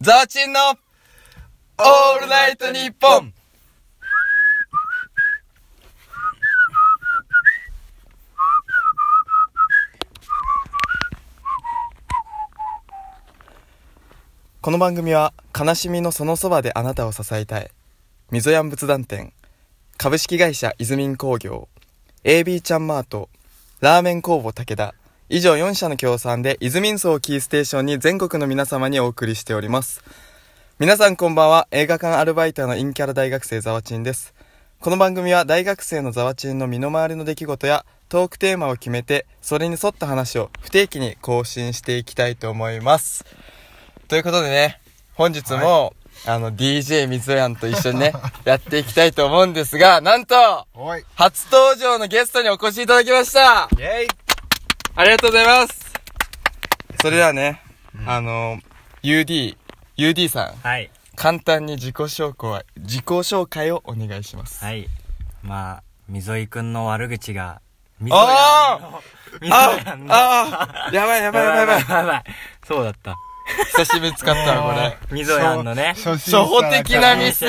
ザワチンのオールナイトニッポン。この番組は悲しみのそのそばであなたを支えたい。溝やん仏壇店。株式会社イズミン工業 AB ちゃんマート。ラーメン工房武田。以上4社の協賛でイズミンソーをキーステーションに全国の皆様にお送りしております。皆さんこんばんは。映画館アルバイトの陰キャラ大学生ザワチンです。この番組は大学生のザワチンの身の回りの出来事やトークテーマを決めてそれに沿った話を不定期に更新していきたいと思います。ということでね本日も、あの DJ みぞやんと一緒にね やっていきたいと思うんですがなんと初登場のゲストにお越しいただきました。イェイありがとうございますそれではね、あの UD UD さんはい。簡単に自己紹介自己紹介をお願いしますはい。まあ、みぞいくんの悪口が、みあみぞあの。ああやばいやばいやばいやばいやばい。そうだった。久しぶりに使ったわこれみぞやんのね。初初歩的なミス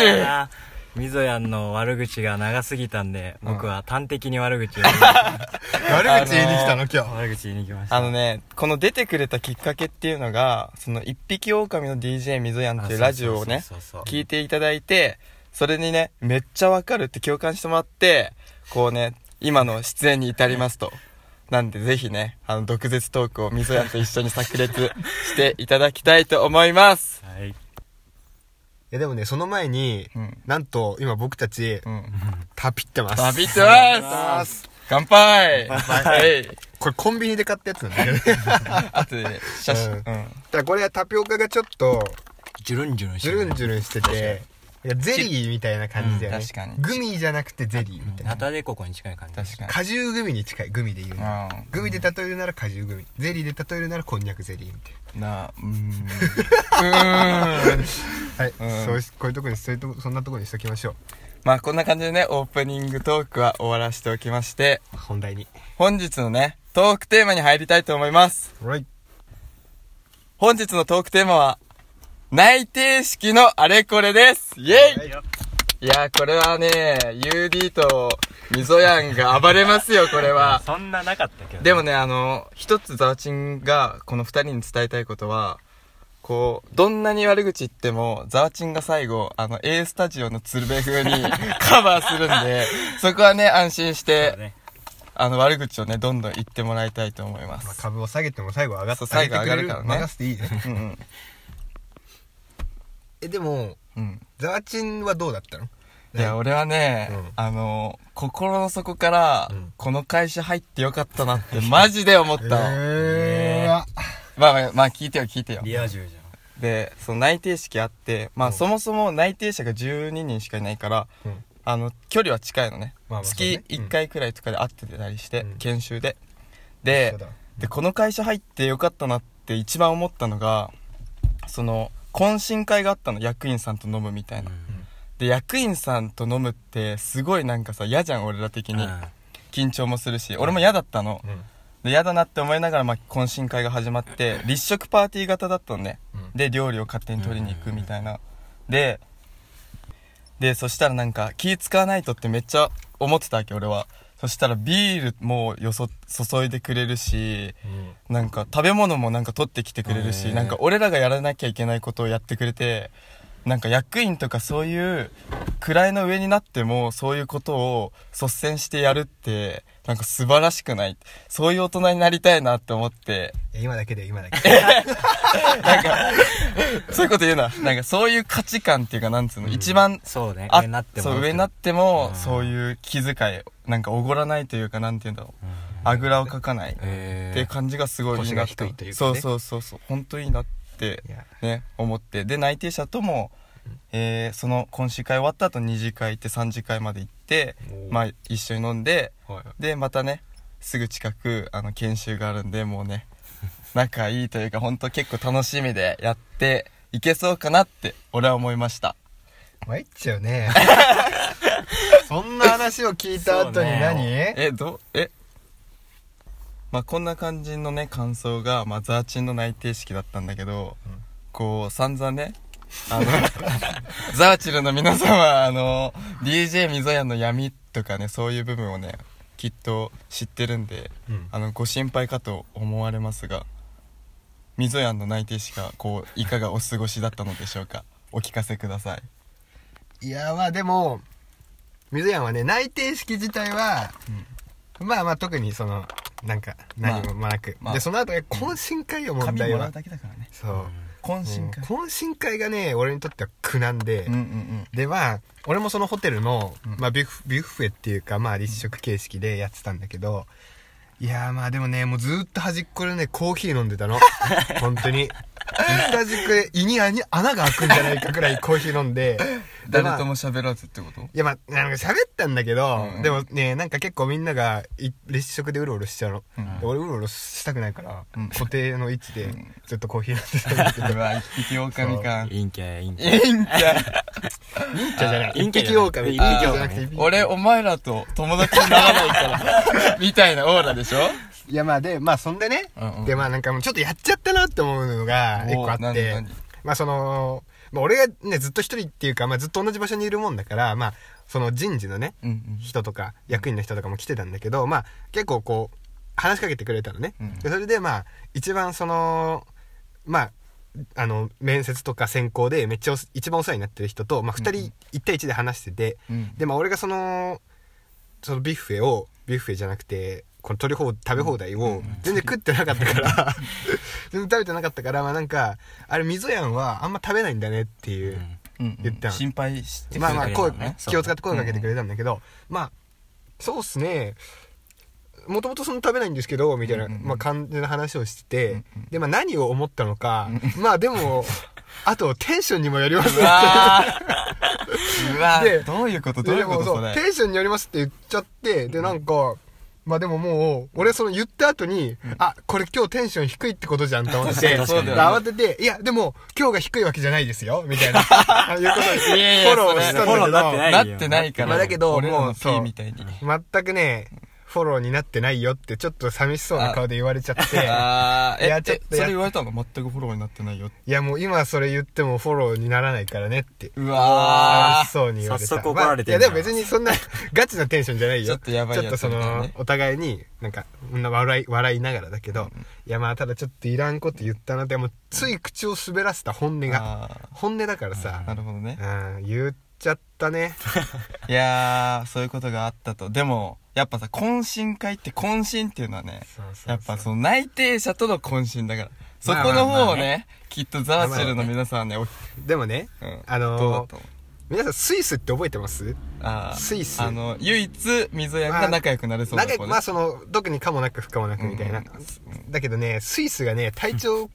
みぞやんの悪口が長すぎたんで、僕は端的に悪口を、悪口言いに来たの今日。悪口言いに来ました。あのねこの出てくれたきっかけっていうのがその一匹狼の DJ みぞやんっていうラジオをねそうそうそう。そう聞いていただいてそれにねめっちゃわかるって共感してもらってこうね今の出演に至りますと。なんでぜひねあの毒舌トークをみぞやんと一緒に炸裂していただきたいと思います。はい。いやでもねその前に、うん。なんと今僕たち、うん。タピってます。バビってます。乾杯。はい。これコンビニで買ったやつなんだけどね。あとで写真。ううん。んだこれはタピオカがちょっとジュルンジュルンしてジュルンジュルンしてていやゼリーみたいな感じだよね、うん確かに。グミじゃなくてゼリーみたいな、ナタデココに近い感じ。確かに。果汁グミに近いグミで言うなグミで例えるなら果汁グミ。ゼリーで例えるならこんにゃくゼリーみたいな。あうーん。うーん。なはい、うん。そうしこういうとこにそういうとこそんなとこにしときましょまあこんな感じでねオープニングトークは終わらせておきましてう本題に。本日のねトークテーマに入りたいと思います。はい本日のトークテーマは内定式のあれこれです。イェイ、はい。い、やーこれはね UD とみぞやんが暴れますよ これは。そんななかったけど。でもねあの一つザワチンがこの二人に伝えたいことはこうどんなに悪口言ってもザワチンが最後あの A スタジオの鶴瓶風に カバーするんでそこはね安心して、ね。あの悪口をねどんどん言ってもらいたいと思いままあ、す、株を下げても最後上がって最後上がるからね。任せていいねうんうん。えでもうん。ザワチンはどうだったの？いや俺はね、うん。あの心の底から、うん。この会社入ってよかったなって マジで思ったの、えー、まあまあまあ聞いてよ聞いてよ。リア充じでその内定式あってまあ、うん。そもそも内定者が12人しかいないからうん。あの距離は近いのね,、まあまあそうね。月1回くらいとかで会ってたりして、うん。研修で。でそうだ。でこの会社入ってよかったなって一番思ったのがその懇親会があったの。役員さんと飲むみたいな。で役員さんと飲むってすごいなんかさ嫌じゃん俺ら的に、うん。緊張もするし。俺も嫌だったの、うん。で嫌だなって思いながら、まあ、懇親会が始まって立食パーティー型だったのね、うんで料理を勝手に取りに行くみたいな、ででそしたらなんか気使わないとってめっちゃ思ってたわけ俺は。そしたらビールもよそ注いでくれるしなんか食べ物もなんか取ってきてくれるし、なんか俺らがやらなきゃいけないことをやってくれてなんか役員とかそういう位の上になってもそういうことを率先してやるってなんか素晴らしくない。そういう大人になりたいなって思って。今だけで今だけ。なんか そういうこと言うな。なんかそういう価値観っていうかなんつうの、うん一番そうね。あ上になっても。そう上になってもうん。そういう気遣いなんかおごらないというかなんて言うんだろう。あぐらをかかないえっていう感じがすごいいいな腰が低いというかね。そうそうそうそう。本当いいなってね思って。で内定者とも、えーその懇親会終わった後2次会行って3次会まで行ってまあ一緒に飲んではいでまたねすぐ近くあの研修があるんでもうね 仲いいというか本当結構楽しみでやっていけそうかなって俺は思いました。参っちゃうね。そんな話を聞いた後に何、えどえ？まあこんな感じのね感想が、まあ、ザーチンの内定式だったんだけど、うんこう、散々ね、あの、ザーチルの皆さんは、あの、DJ 溝やの闇とかね、そういう部分をね、きっと知ってるんで、うんあの、ご心配かと思われますが、溝やんの内定しか、こう、いかがお過ごしだったのでしょうか？お聞かせください。いやまあでも水やんはね内定式自体は、まあまあ特にそのなんか何もなく、まあ。でその後ね懇親会よ問題は。紙もらうだけだからね。そう。懇親会。懇親会がね俺にとっては苦難で、うんうんうん。でまあ俺もそのホテルの、うん。まあ、ビュッフビュッフェっていうかまあ立食形式でやってたんだけどいやーまあでもねもうずーっと端っこでねコーヒー飲んでたの。本当に端っこで胃に穴穴が開くんじゃないかくらいコーヒー飲んで。誰とも喋らずってこと？いやまあなんか喋ったんだけど、うん。でもねなんか結構みんながい立食でうろうろしちゃうの、うん。で俺うろうろしたくないから、うん。固定の位置でうん。ずっとコーヒー飲んでたんだけど。うわ、一匹狼か。陰キャ、陰キいャ。い。んじゃん。忍者じゃない。陰キャ狼一陰キャ匹じゃなくて俺、お前らと友達にならないから、みたいなオーラでしょ？いやまあでまあそんでね、うんうん。でまあなんかもうちょっとやっちゃったなって思うのが一個あってまあその、まあ、俺がねずっと一人っていうか、まあ、ずっと同じ場所にいるもんだからまあその人事のねうんうん。人とか役員の人とかも来てたんだけど、まあ結構こう話しかけてくれたのね、うんでそれでまあ一番そのまああの面接とか選考でめっちゃお一番お世話になってる人と、まあ、2うんう人1対1で話してて、うん。でまあ俺がそのそのビュッフェをビュッフェじゃなくてこの取り放食べ放題を全然食ってなかったから。全然食べてなかったからまあなんかあれ溝やんはあんま食べないんだねっていう、言ったの。心配してくれまあまあ声たね。気を使って声かけてくれたんだけど、まあそうっすね。もともとそんな食べないんですけどみたいな、うんうんうん。まあ、感じの話をしてて、うんうんでまあ何を思ったのか、まあでもあとテンションにもよります。うわー。うわでーどういうこと？どういうこと？それ。テンションによりますって言っちゃってでなんか、まあでももう俺その言った後に、あこれ今日テンション低いってことじゃんと思って慌てて「いやでも今日が低いわけじゃないですよ」みたいなあ いうことでフォローしたんだけど。なってないから。まあだけどもうそう。全くねフォローになってないよってちょっと寂しそうな顔で言われちゃって あー、いやえ、えちょっとやそれ言われたの全くフォローになってないよ。いやもう今それ言ってもフォローにならないからねってうわ寂しそうに言われた早速怒られてまあいやでも別にそんな ガチなテンションじゃないよちょっとやばいちょっとそみたいなねのお互いになんか笑い笑いながらだけど、いやまあただちょっといらんこと言ったなってもうつい口を滑らせた本音ー。があ本音だからさーなるほどね。うん言っちゃったね。いやー、そういうことがあったと。でも、やっぱさ、懇親会って懇親っていうのはね、そうそうそう。やっぱその内定者との懇親だから。そまあこのまあまあ方をね、きっとザーチルの皆さんはね、おでもねうん。あのー皆さんスイスって覚えてます？あースイス。あの、唯一、溝やんが仲良くなれそうな子ね。仲良くまあその特にかもなく不可もなくみたいな、うん。だけどねスイスがね体調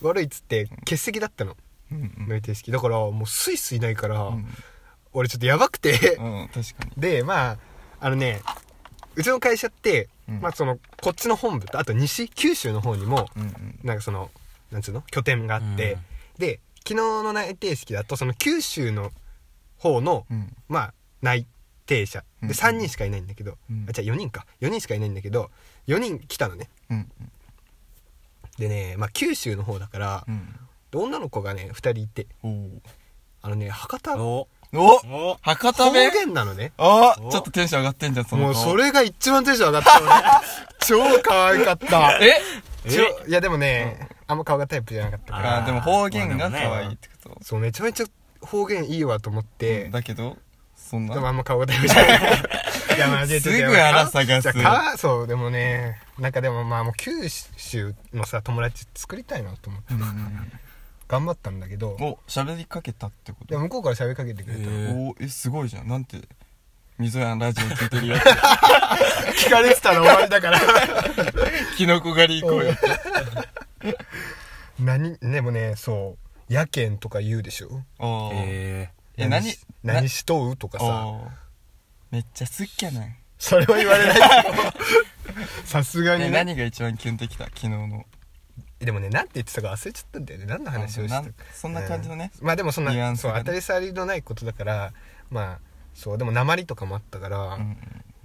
悪いっつって欠席だったのうんうん。内定式だからもうスイスいないから、うん俺ちょっとやばくて、うん、確かに。でまああのねうちの会社って、うん。まあそのこっちの本部とあと西九州の方にもうんうん。なんかそのなんつうの？拠点があって、で昨日の内定式だとその九州の方の、うん。まあ内定者。うんで3人しかいないんだけど、うん。あじゃあ4人か。4人しかいないんだけど4人来たのね。うん。でねまあ九州の方だからう、ん。で女の子がね2人いて。あのね博多。おおお博多方弁言なのね。あおちょっとテンション上がってんじゃん、その顔。もうそれが一番テンション上がった。の ね超可愛かった。え？超いやでもね、あんま顔がタイプじゃなかったから。あーでも方言が可愛いってこと。そうめちゃめちゃ方言いいわと思って、だけど、そんな？でもあんま顔がタイプじゃない。いやまあすぐ荒探すじゃあかそうでもねなんかでもまあもう九州のさ友達作りたいなと思って。うんうん頑張ったんだけどうんお、喋りかけたってこと？で向こうから喋りかけてくれたの、おえ、すごいじゃん。なんて、溝やんラジオ聞いてるよ。聞かれてたら終わりだから。キノコ狩り行こうよ。何でもねそうやけんとか言うでしょ？あー。ええ、何し何しとうとかさ。めっちゃ好きやない？それは言われないけど さすがえ、にね。何が一番キュンときた？昨日の。でもねなんて言ってたか忘れちゃったんだよね。何の話をしてそんな感じのね。まあでもそんなね。そう当たり障りのないことだからまあそうでも鉛とかもあったから,、だかうん。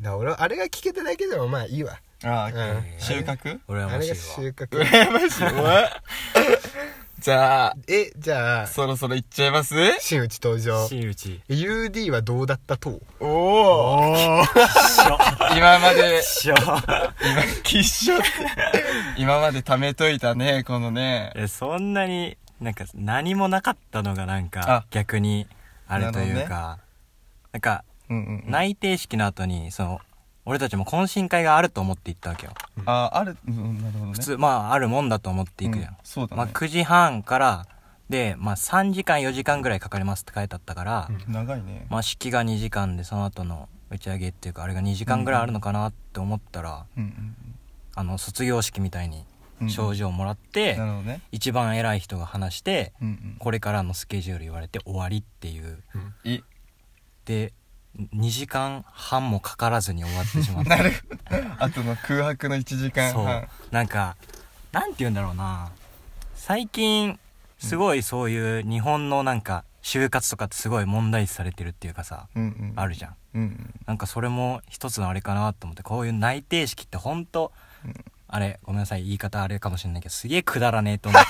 ら俺はあれが聞けてないけどまあいいわ。ああ、うん。収穫羨あれがましいわ。収穫。羨ましい。ザ じゃあ、えじゃあそろそろ行っちゃいます？真打ち登場。真打ち UD はどうだったと？おおお今まで、今、きっしょって。今まで貯めといたね、このね。えそんなになんか何もなかったのがなんあ。か逆にあれというか。なんかうんうんうん。内定式の後にその俺たちも懇親会があると思って行ったわけよ。あ、ある、うん、なるほどね。普通まああるもんだと思って行くじゃん、うんそうだね。まあ、9時半からで、まあ、3時間4時間ぐらいかかりますって書いてあったから、うん。長いね。まあ、式が2時間でその後の打ち上げっていうかあれが2時間ぐらいあるのかなって思ったら、うんうんあの卒業式みたいにうん。賞状をもらって、なるほどね。一番偉い人が話してうんうん。これからのスケジュール言われて終わりっていうい、で2時間半もかからずに終わってしまった なる。あとの空白の1時間そう半。なんかなんて言うんだろうな最近すごいそういう日本のなんか就活とかってすごい問題視されてるっていうかさうんうん。あるじゃん。うんうん。なんかそれも一つのあれかなと思ってこういう内定式ってほんとうん。あれごめんなさい言い方あれかもしれないけどすげえくだらねえと思っ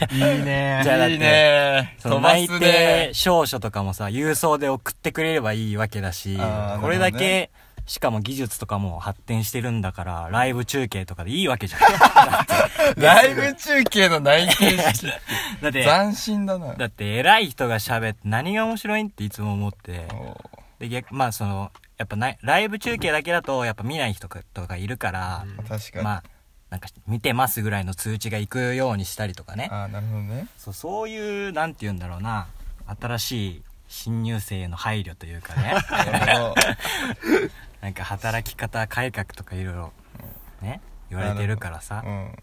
てて。いいね じゃあだっていいねその内定証書とかもさ郵送で送ってくれればいいわけだしあーこれだけしかも技術とかも発展してるんだからライブ中継とかでいいわけじゃん ライブ中継の内定式。だって斬新だな。だって偉い人が喋って何が面白いんっていつも思ってで逆まあそのやっぱないライブ中継だけだとやっぱ見ない人とかいるから、確かに。まあなんか見てますぐらいの通知が行くようにしたりとかねああ、なるほどね。そうそういうなんて言うんだろうな新しい新入生への配慮というかね なるほど。なんか働き方改革とかいろいろね言われてるからさうん。